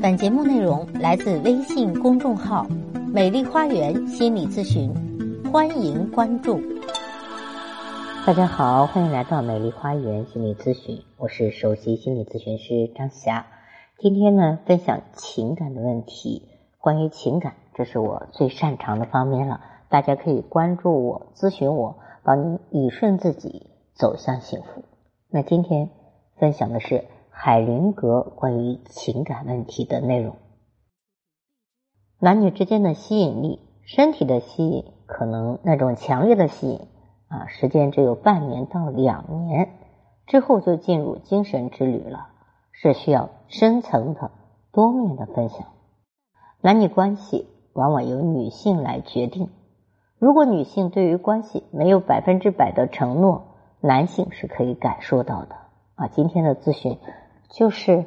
本节目内容来自微信公众号“美丽花园心理咨询”，欢迎关注。大家好，欢迎来到美丽花园心理咨询，我是首席心理咨询师张霞。今天呢，分享情感的问题。关于情感，这是我最擅长的方面了。大家可以关注我，咨询我，帮你理顺自己，走向幸福。那今天分享的是。海灵格关于情感问题的内容，男女之间的吸引力，身体的吸引，可能那种强烈的吸引啊，时间只有半年到两年，之后就进入精神之旅了，是需要深层的、多面的分享。男女关系往往由女性来决定，如果女性对于关系没有百分之百的承诺，男性是可以感受到的啊。今天的咨询。就是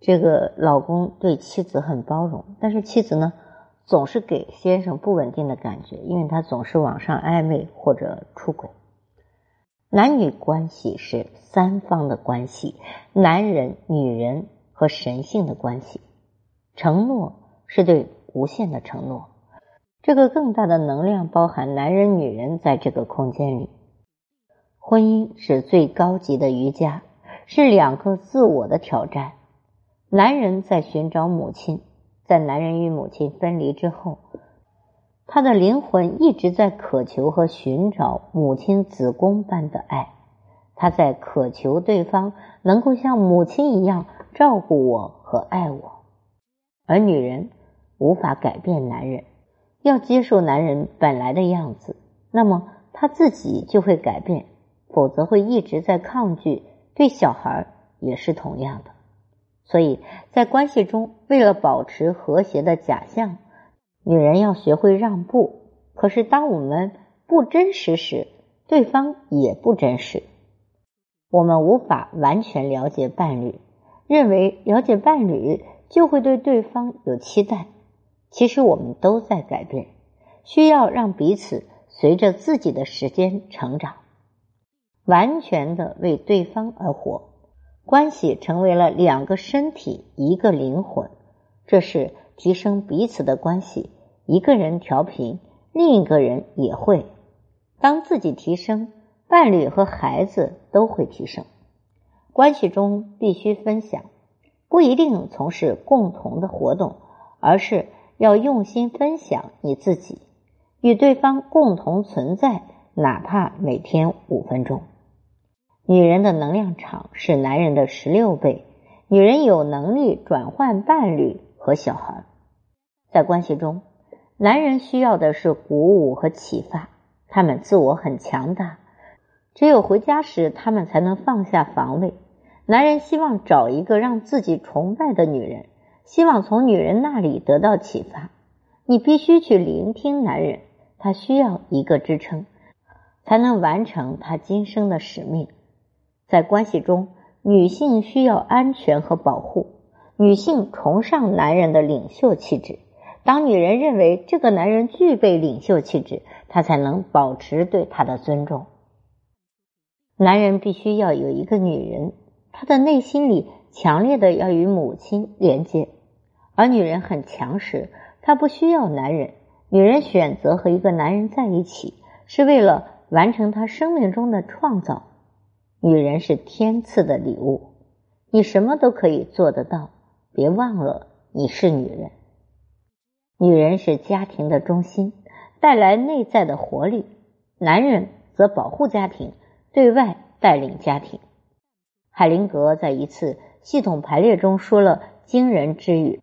这个老公对妻子很包容，但是妻子呢总是给先生不稳定的感觉，因为他总是网上暧昧或者出轨。男女关系是三方的关系，男人、女人和神性的关系。承诺是对无限的承诺，这个更大的能量包含男人、女人在这个空间里。婚姻是最高级的瑜伽。是两个自我的挑战。男人在寻找母亲，在男人与母亲分离之后，他的灵魂一直在渴求和寻找母亲子宫般的爱。他在渴求对方能够像母亲一样照顾我和爱我。而女人无法改变男人，要接受男人本来的样子，那么他自己就会改变，否则会一直在抗拒。对小孩也是同样的，所以在关系中，为了保持和谐的假象，女人要学会让步。可是，当我们不真实时，对方也不真实。我们无法完全了解伴侣，认为了解伴侣就会对对方有期待。其实，我们都在改变，需要让彼此随着自己的时间成长。完全的为对方而活，关系成为了两个身体一个灵魂，这是提升彼此的关系。一个人调频，另一个人也会。当自己提升，伴侣和孩子都会提升。关系中必须分享，不一定从事共同的活动，而是要用心分享你自己，与对方共同存在，哪怕每天五分钟。女人的能量场是男人的十六倍，女人有能力转换伴侣和小孩。在关系中，男人需要的是鼓舞和启发，他们自我很强大，只有回家时他们才能放下防卫。男人希望找一个让自己崇拜的女人，希望从女人那里得到启发。你必须去聆听男人，他需要一个支撑，才能完成他今生的使命。在关系中，女性需要安全和保护。女性崇尚男人的领袖气质。当女人认为这个男人具备领袖气质，她才能保持对他的尊重。男人必须要有一个女人，他的内心里强烈的要与母亲连接。而女人很强势，她不需要男人。女人选择和一个男人在一起，是为了完成她生命中的创造。女人是天赐的礼物，你什么都可以做得到。别忘了，你是女人。女人是家庭的中心，带来内在的活力；男人则保护家庭，对外带领家庭。海灵格在一次系统排列中说了惊人之语，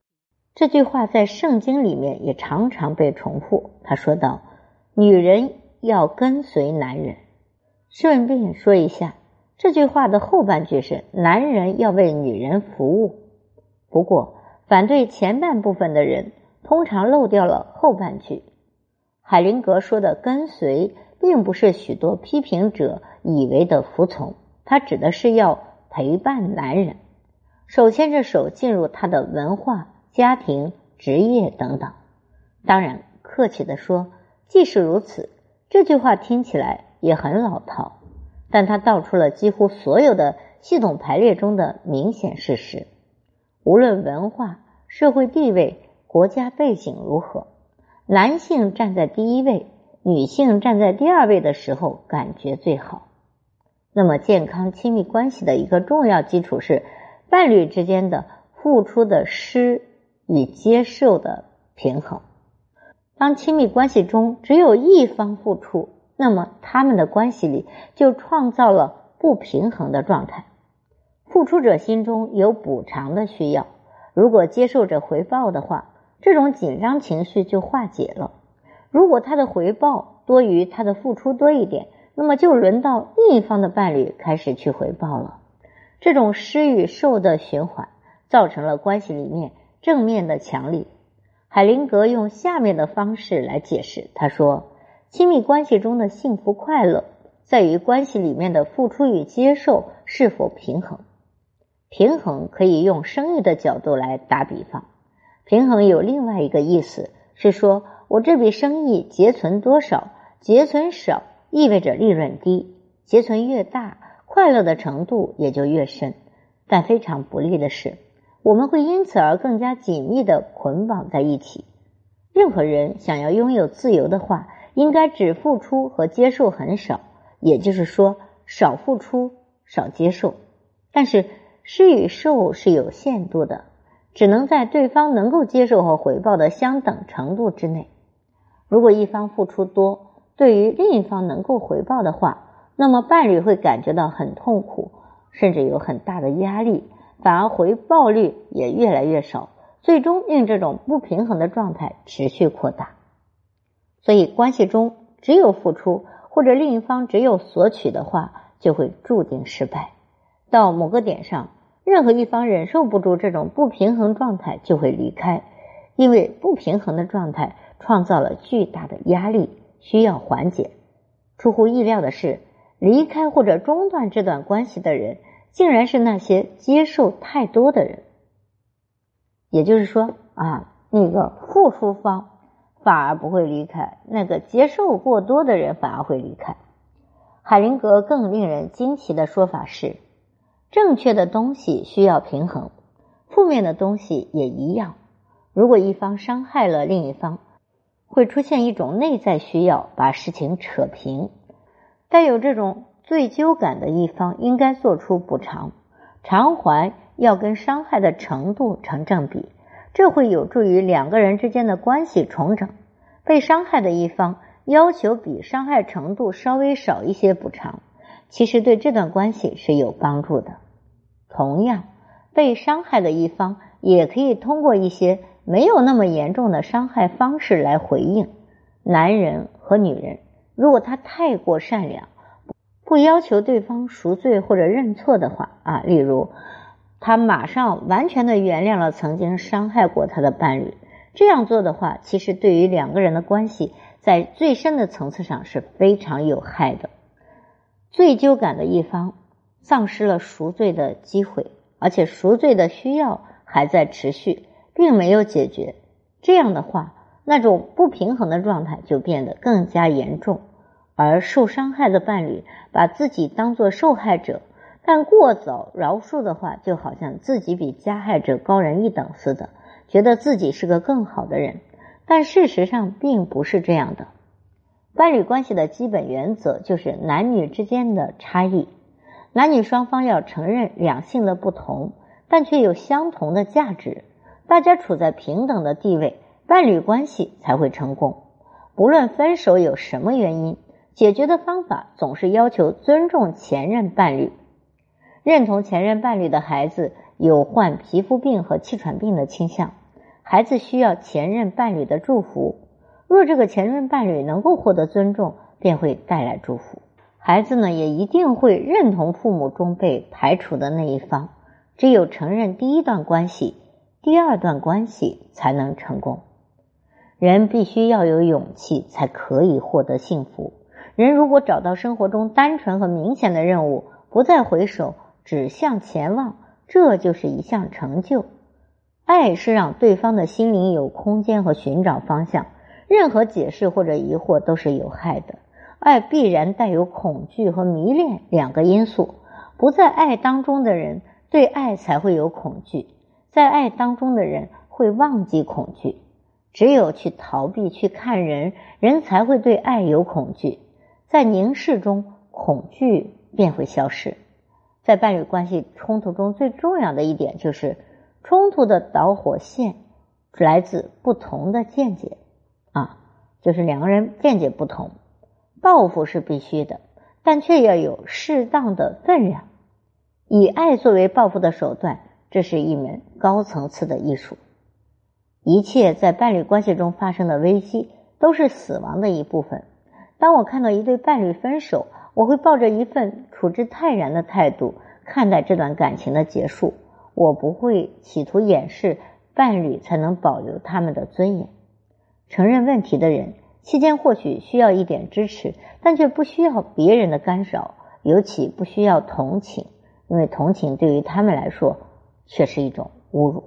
这句话在圣经里面也常常被重复。他说道：“女人要跟随男人。”顺便说一下。这句话的后半句是“男人要为女人服务”，不过反对前半部分的人通常漏掉了后半句。海灵格说的“跟随”并不是许多批评者以为的服从，他指的是要陪伴男人，手牵着手进入他的文化、家庭、职业等等。当然，客气的说，即使如此，这句话听起来也很老套。但他道出了几乎所有的系统排列中的明显事实。无论文化、社会地位、国家背景如何，男性站在第一位，女性站在第二位的时候，感觉最好。那么，健康亲密关系的一个重要基础是伴侣之间的付出的施与接受的平衡。当亲密关系中只有一方付出，那么他们的关系里就创造了不平衡的状态。付出者心中有补偿的需要，如果接受者回报的话，这种紧张情绪就化解了。如果他的回报多于他的付出多一点，那么就轮到另一方的伴侣开始去回报了。这种施与受的循环，造成了关系里面正面的强力。海灵格用下面的方式来解释，他说：亲密关系中的幸福快乐，在于关系里面的付出与接受是否平衡。平衡可以用生意的角度来打比方，平衡有另外一个意思是说，我这笔生意结存多少，结存少意味着利润低，结存越大，快乐的程度也就越深。但非常不利的是。我们会因此而更加紧密的捆绑在一起。任何人想要拥有自由的话，应该只付出和接受很少，也就是说，少付出，少接受。但是施与受是有限度的，只能在对方能够接受和回报的相等程度之内。如果一方付出多，对于另一方能够回报的话，那么伴侣会感觉到很痛苦，甚至有很大的压力。反而回报率也越来越少，最终令这种不平衡的状态持续扩大。所以，关系中只有付出或者另一方只有索取的话，就会注定失败。到某个点上，任何一方忍受不住这种不平衡状态，就会离开，因为不平衡的状态创造了巨大的压力，需要缓解。出乎意料的是，离开或者中断这段关系的人。竟然是那些接受太多的人，也就是说啊，那个付出方反而不会离开，那个接受过多的人反而会离开。海灵格更令人惊奇的说法是：正确的东西需要平衡，负面的东西也一样。如果一方伤害了另一方，会出现一种内在需要把事情扯平，带有这种。罪疚感的一方应该做出补偿，偿还要跟伤害的程度成正比，这会有助于两个人之间的关系重整。被伤害的一方要求比伤害程度稍微少一些补偿，其实对这段关系是有帮助的。同样，被伤害的一方也可以通过一些没有那么严重的伤害方式来回应。男人和女人，如果他太过善良。不要求对方赎罪或者认错的话啊，例如他马上完全的原谅了曾经伤害过他的伴侣，这样做的话，其实对于两个人的关系在最深的层次上是非常有害的。罪疚感的一方丧失了赎罪的机会，而且赎罪的需要还在持续，并没有解决。这样的话，那种不平衡的状态就变得更加严重。而受伤害的伴侣把自己当作受害者，但过早饶恕的话，就好像自己比加害者高人一等似的，觉得自己是个更好的人。但事实上并不是这样的。伴侣关系的基本原则就是男女之间的差异，男女双方要承认两性的不同，但却有相同的价值，大家处在平等的地位，伴侣关系才会成功。不论分手有什么原因。解决的方法总是要求尊重前任伴侣，认同前任伴侣的孩子有患皮肤病和气喘病的倾向，孩子需要前任伴侣的祝福。若这个前任伴侣能够获得尊重，便会带来祝福。孩子呢，也一定会认同父母中被排除的那一方。只有承认第一段关系，第二段关系才能成功。人必须要有勇气，才可以获得幸福。人如果找到生活中单纯和明显的任务，不再回首，只向前望，这就是一项成就。爱是让对方的心灵有空间和寻找方向。任何解释或者疑惑都是有害的。爱必然带有恐惧和迷恋两个因素。不在爱当中的人，对爱才会有恐惧；在爱当中的人，会忘记恐惧。只有去逃避、去看人，人才会对爱有恐惧。在凝视中，恐惧便会消失。在伴侣关系冲突中最重要的一点就是，冲突的导火线来自不同的见解啊，就是两个人见解不同。报复是必须的，但却要有适当的分量。以爱作为报复的手段，这是一门高层次的艺术。一切在伴侣关系中发生的危机，都是死亡的一部分。当我看到一对伴侣分手，我会抱着一份处之泰然的态度看待这段感情的结束。我不会企图掩饰伴侣才能保留他们的尊严。承认问题的人期间或许需要一点支持，但却不需要别人的干扰，尤其不需要同情，因为同情对于他们来说却是一种侮辱。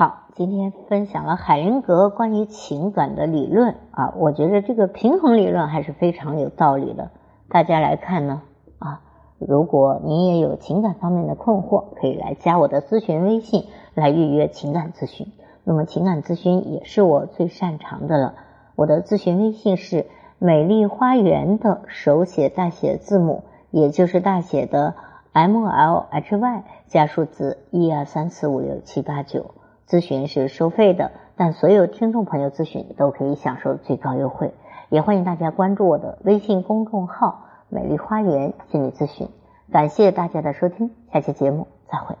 好，今天分享了海灵格关于情感的理论啊，我觉得这个平衡理论还是非常有道理的。大家来看呢啊，如果您也有情感方面的困惑，可以来加我的咨询微信来预约情感咨询。那么情感咨询也是我最擅长的了。我的咨询微信是美丽花园的手写大写字母，也就是大写的 M L H Y 加数字一二三四五六七八九。咨询是收费的，但所有听众朋友咨询都可以享受最高优惠。也欢迎大家关注我的微信公众号“美丽花园心理咨询”。感谢大家的收听，下期节目再会。